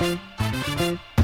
Música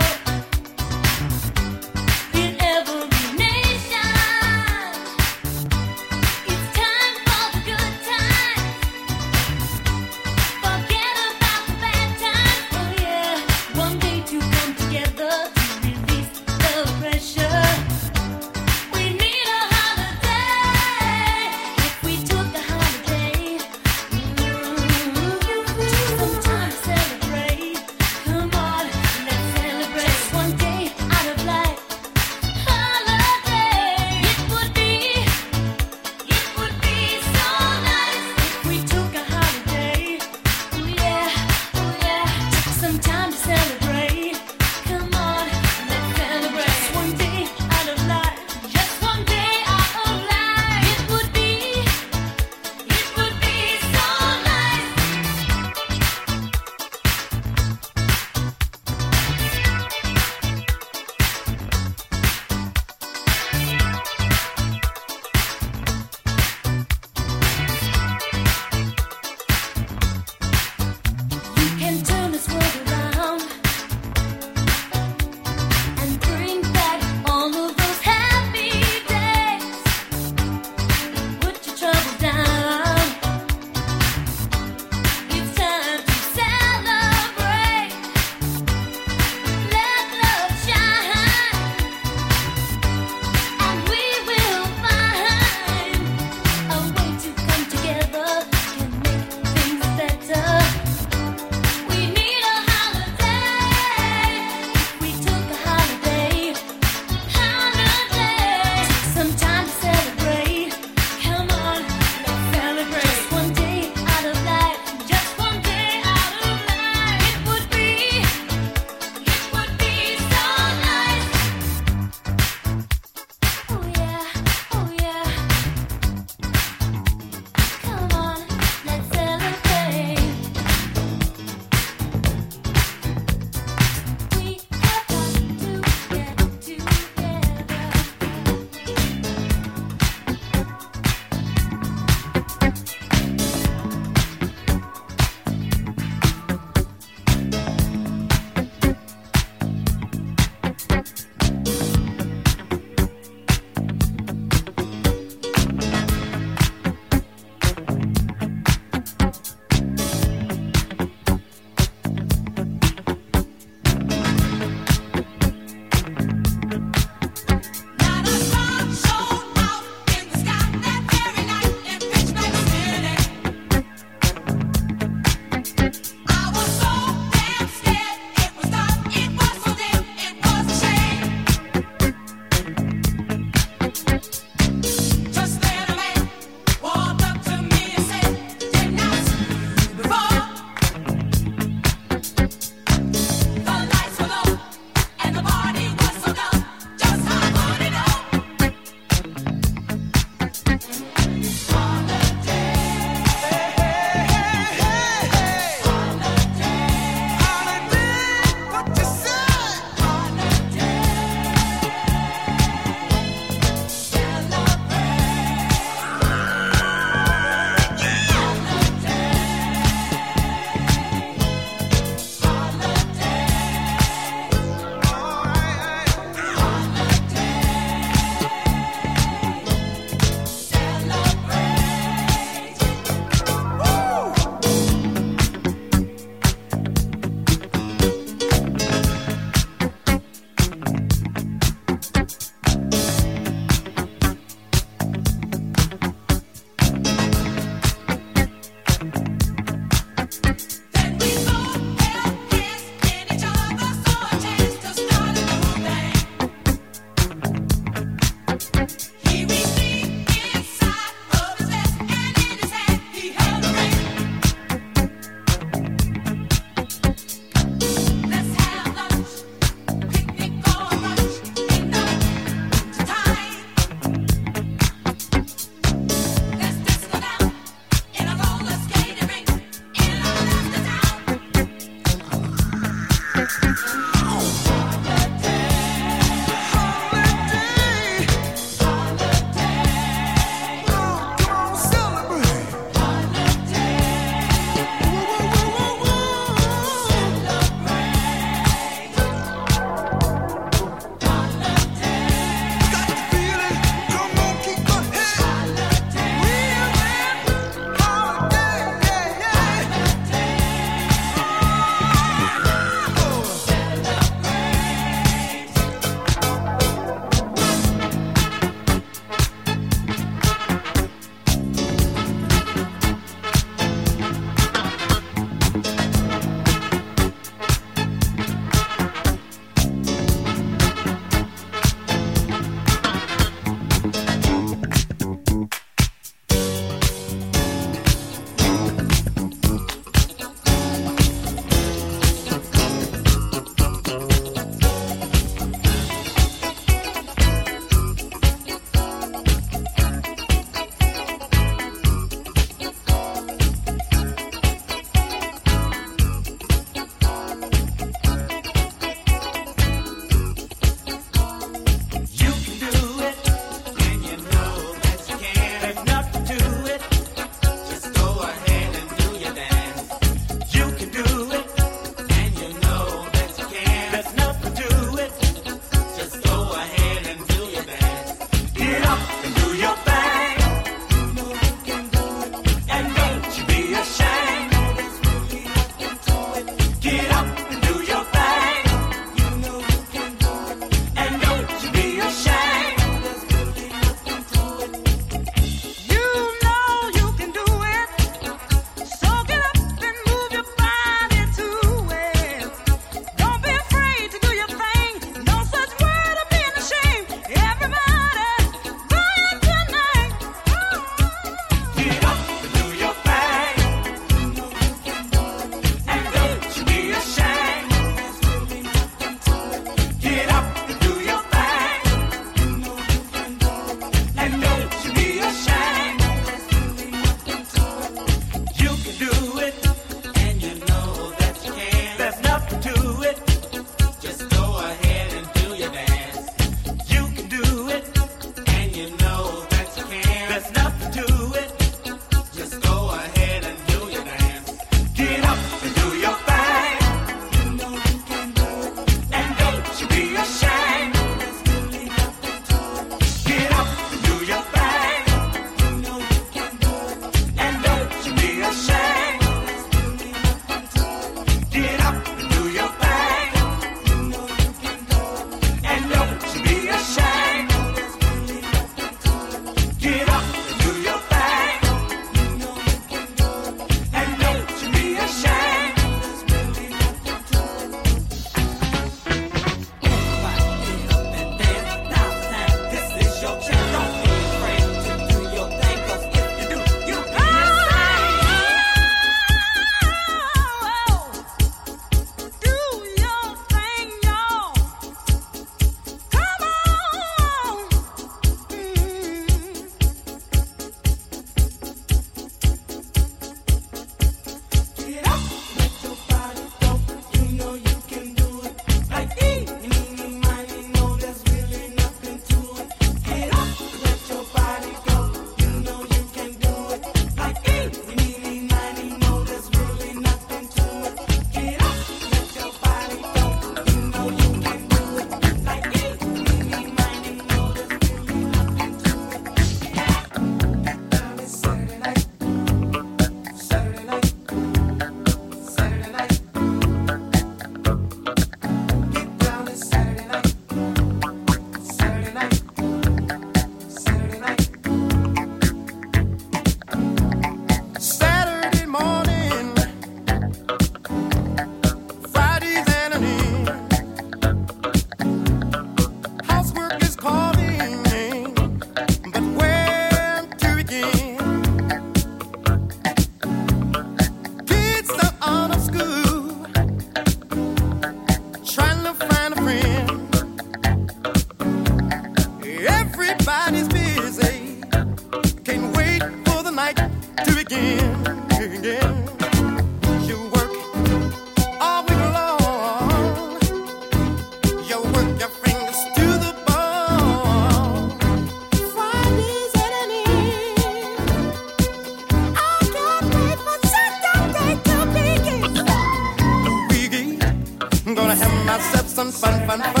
fun, fun, fun.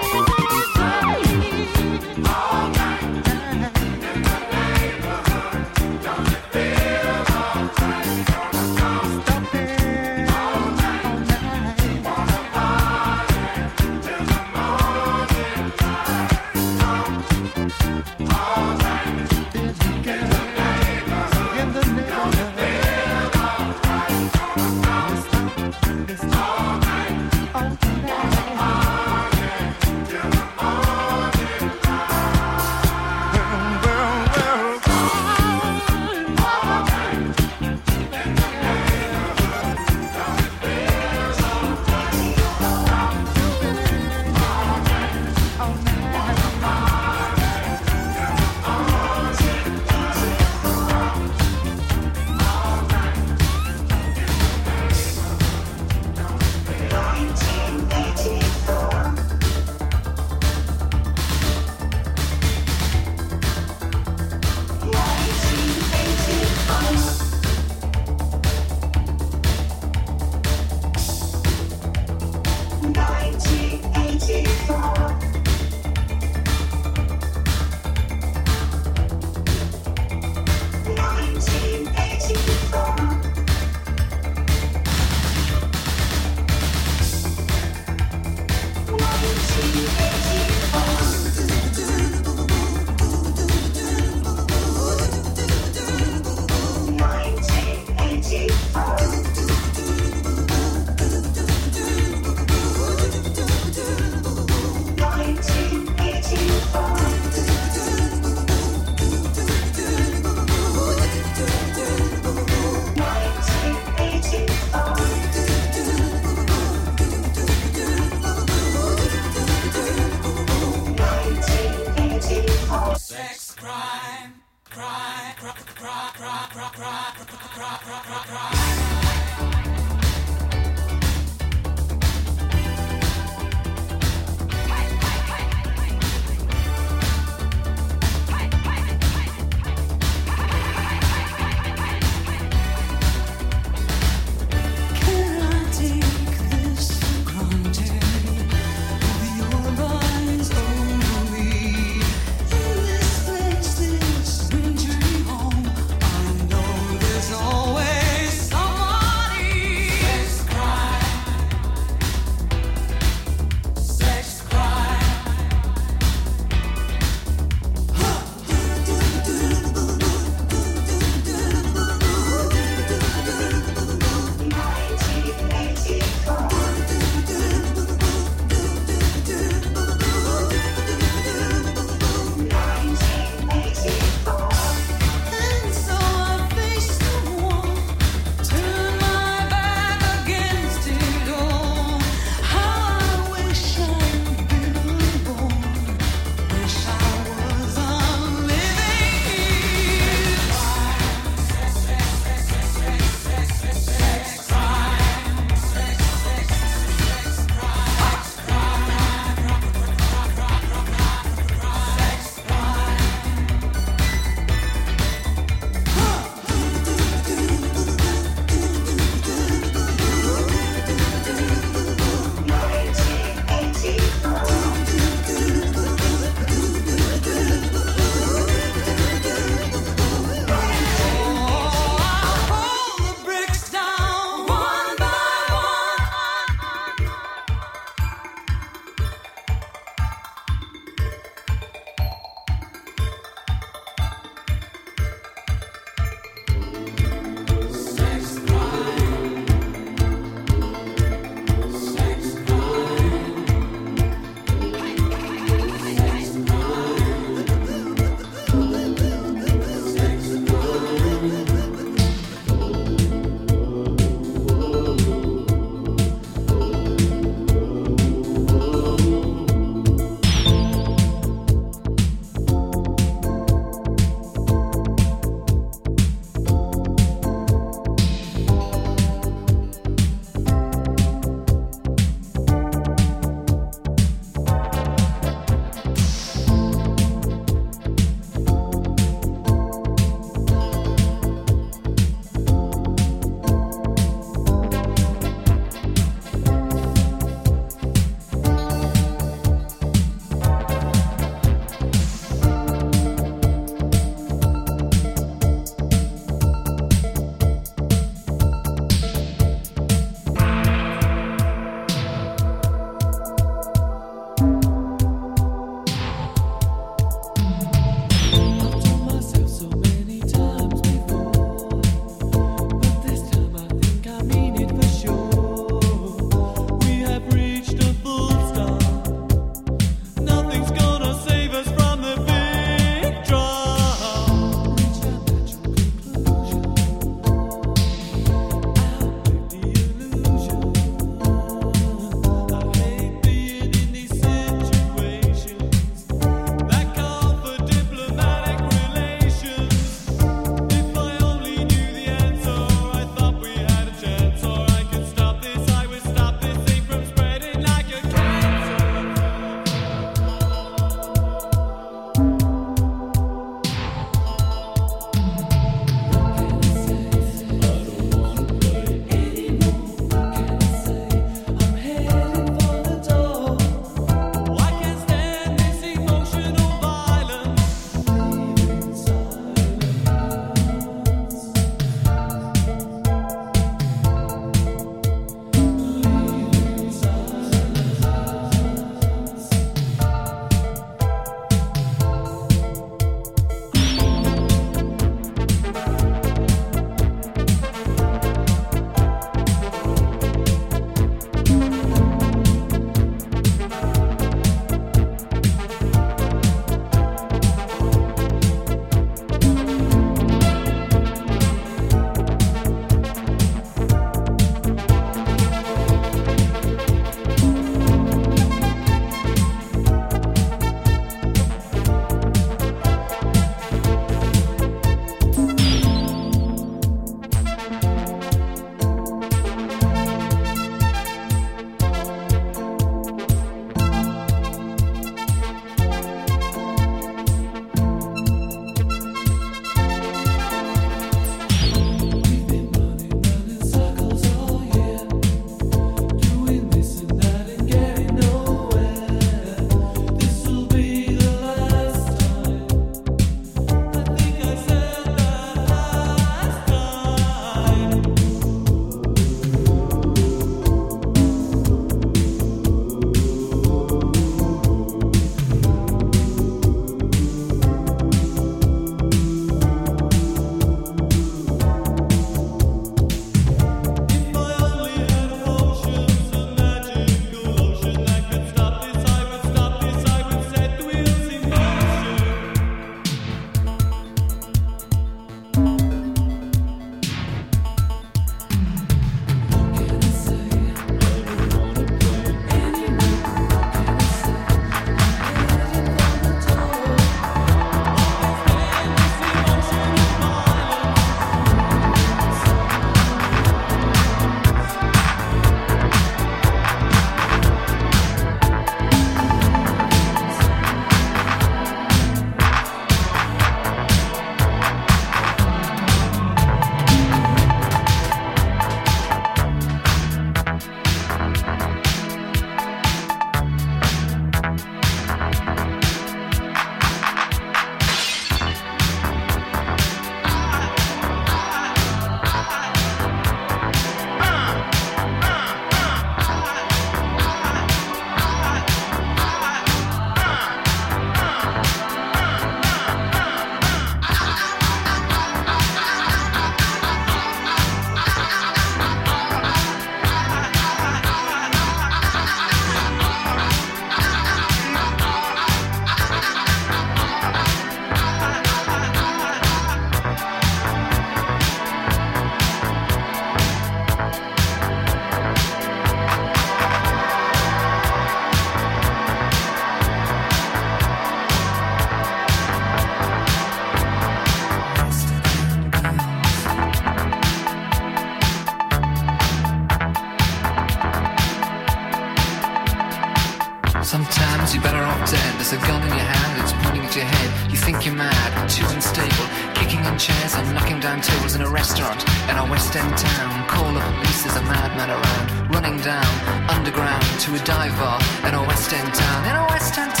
distant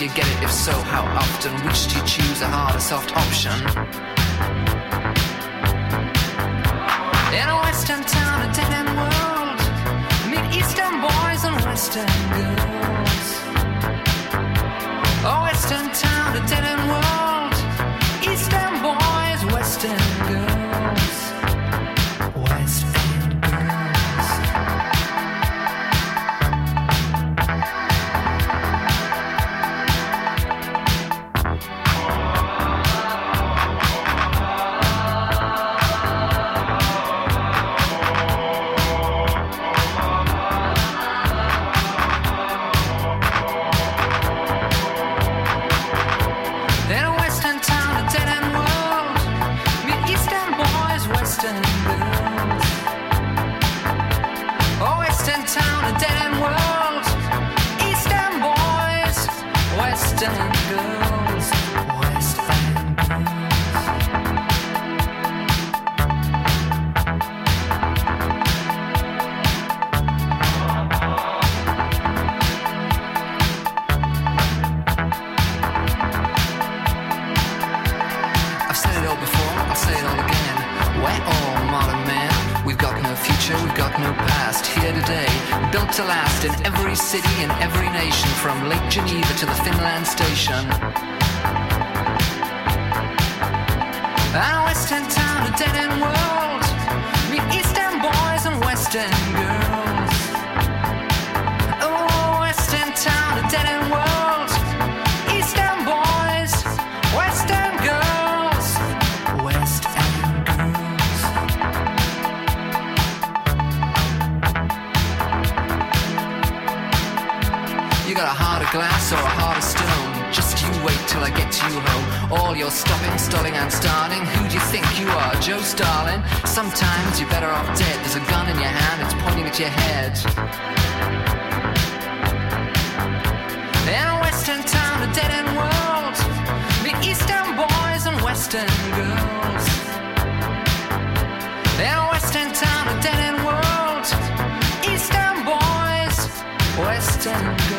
you get it? If so, how often? Which do you choose, a hard or soft option? glass or a heart of stone. Just you wait till I get to you home. All your stopping, stalling, and starting. Who do you think you are, Joe Starlin? Sometimes you're better off dead. There's a gun in your hand, it's pointing at your head. In a western town, a dead end world. The eastern boys and western girls. In a western town, a dead end world. Eastern boys, western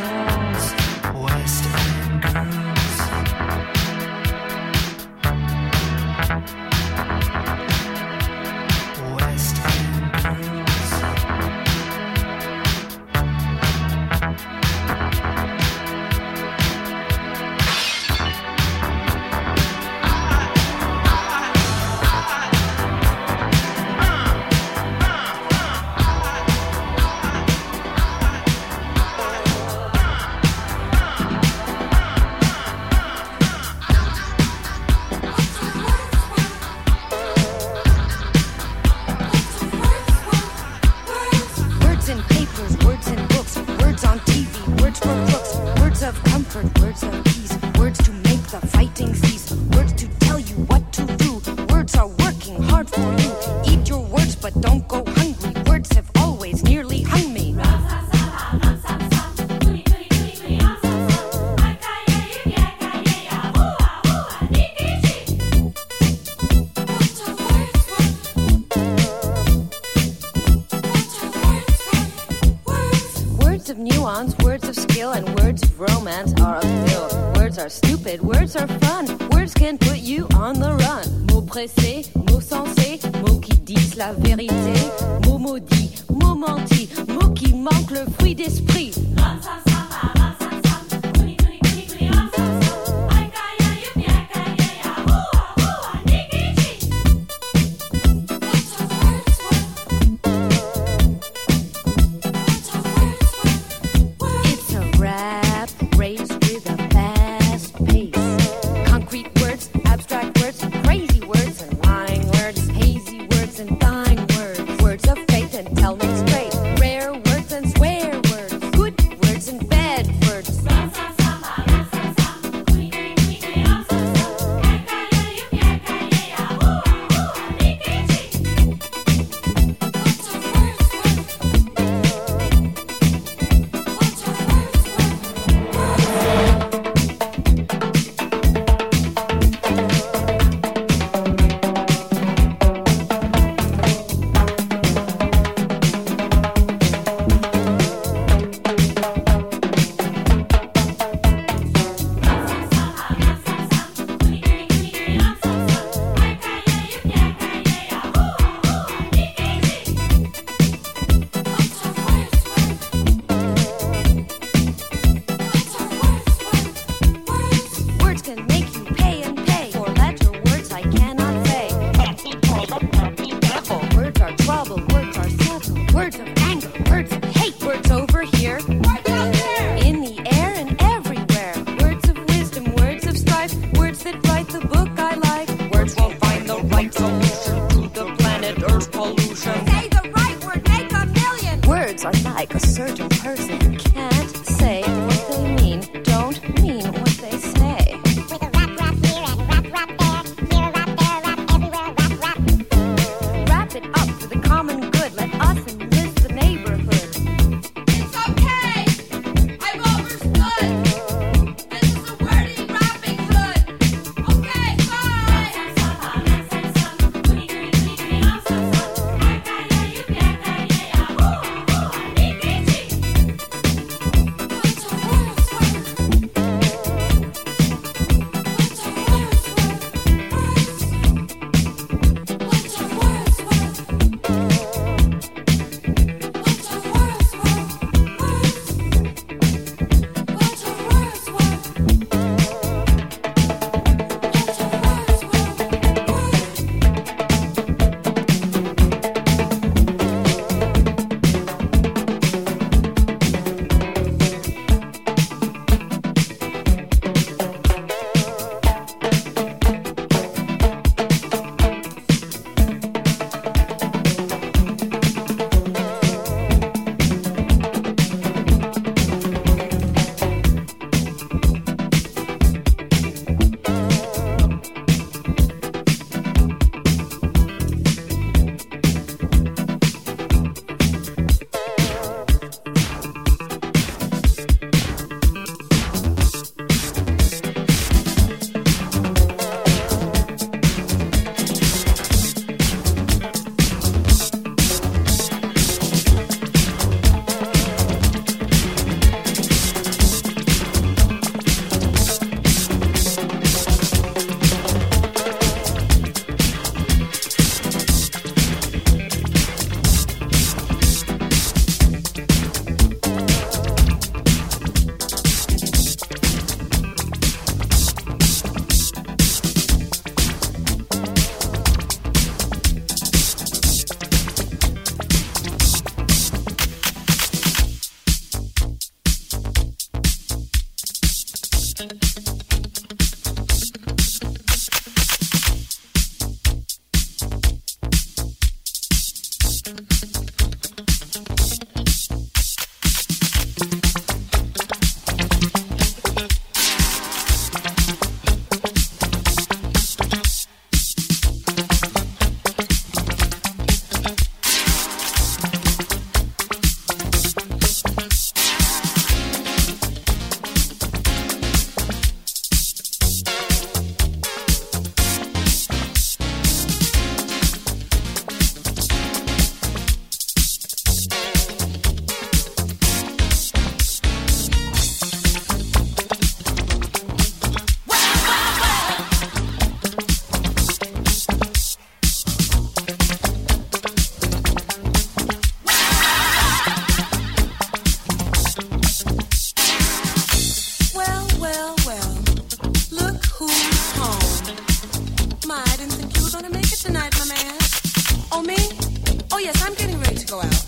yes, I'm getting ready to go out.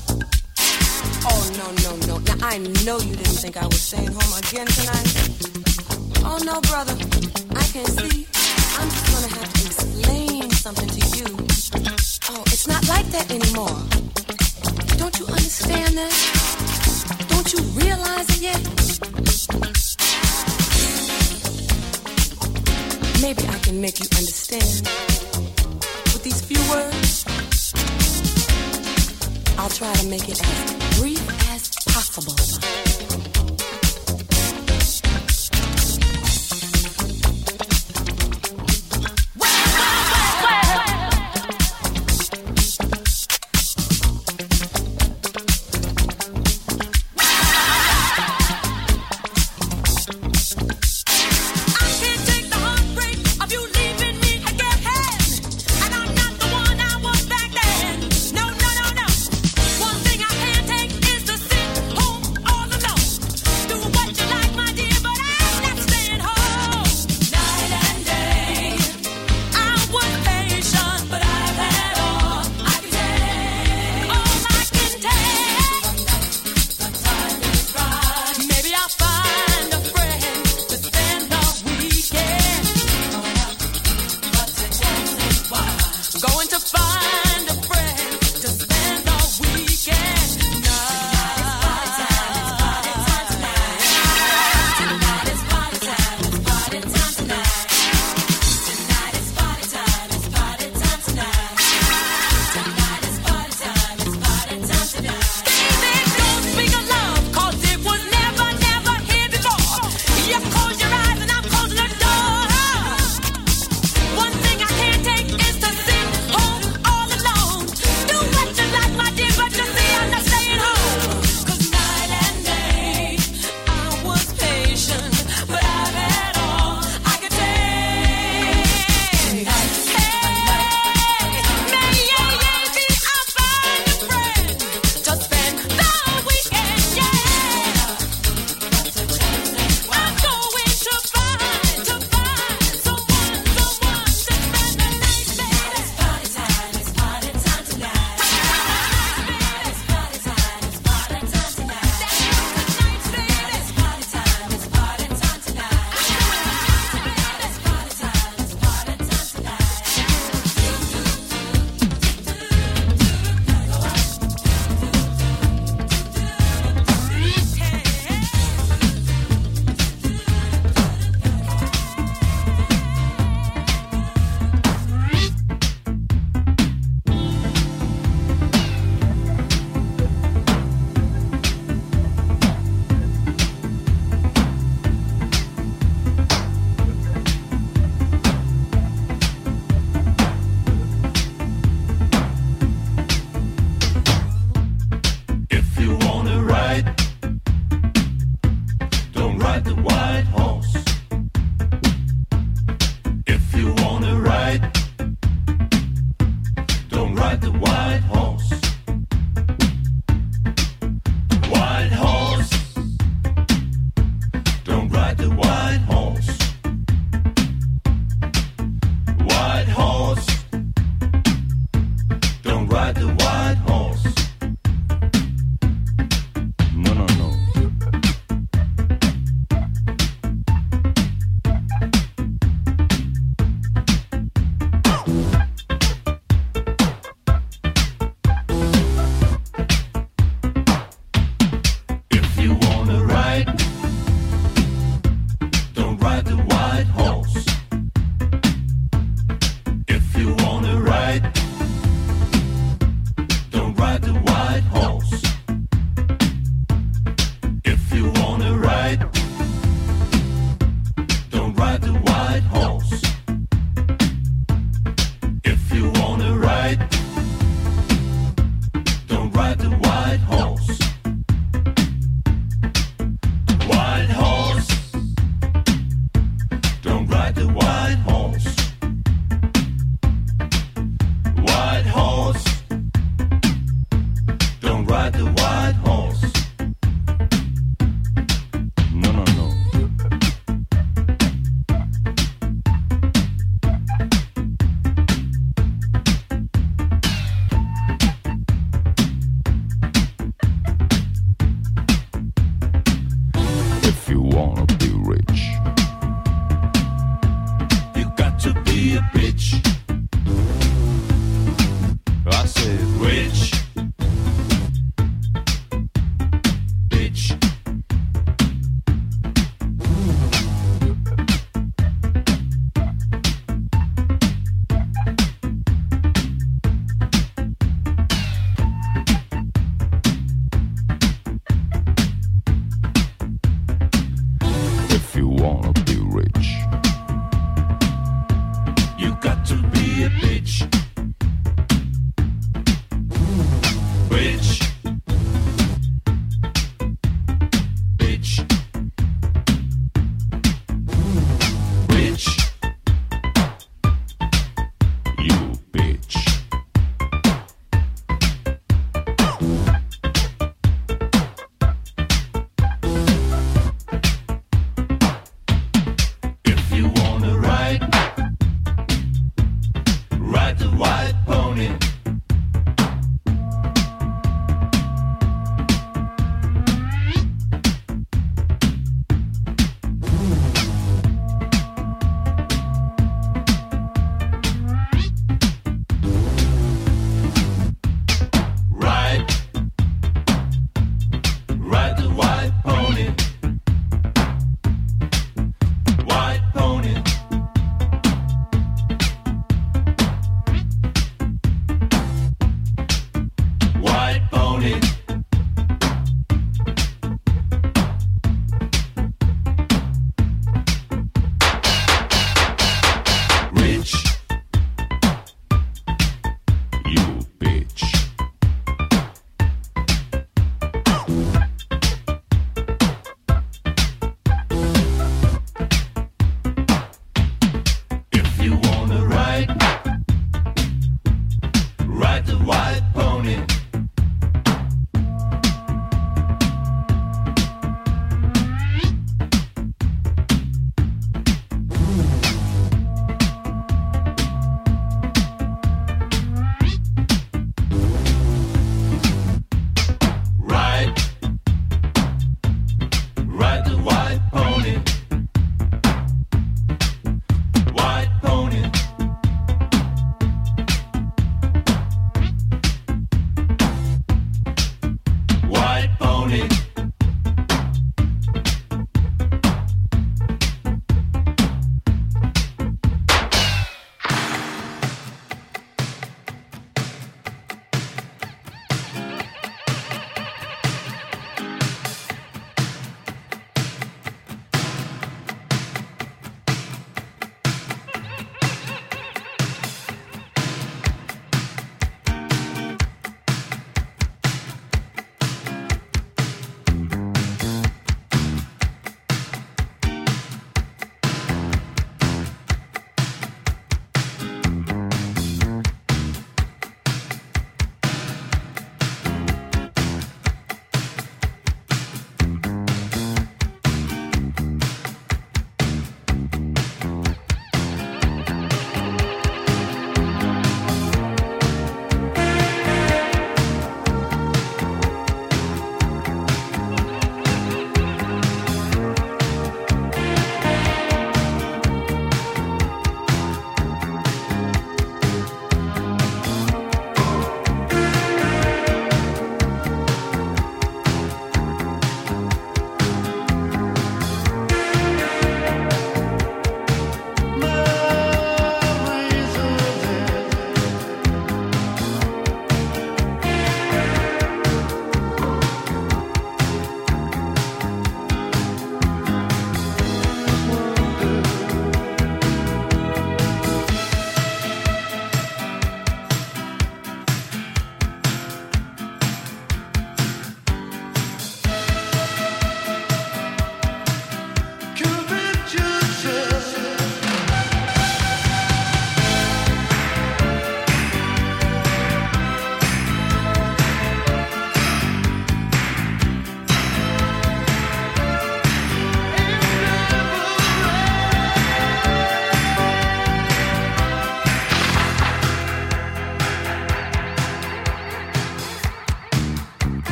Oh, no, no, no. Now, I know you didn't think I was staying home again tonight. Oh, no, brother. I can see. I'm just going to have to explain something to you. Oh, it's not like that anymore. Don't you understand that? Don't you realize it yet? Maybe I can make you understand with these few words. I'll try to make it as brief as possible.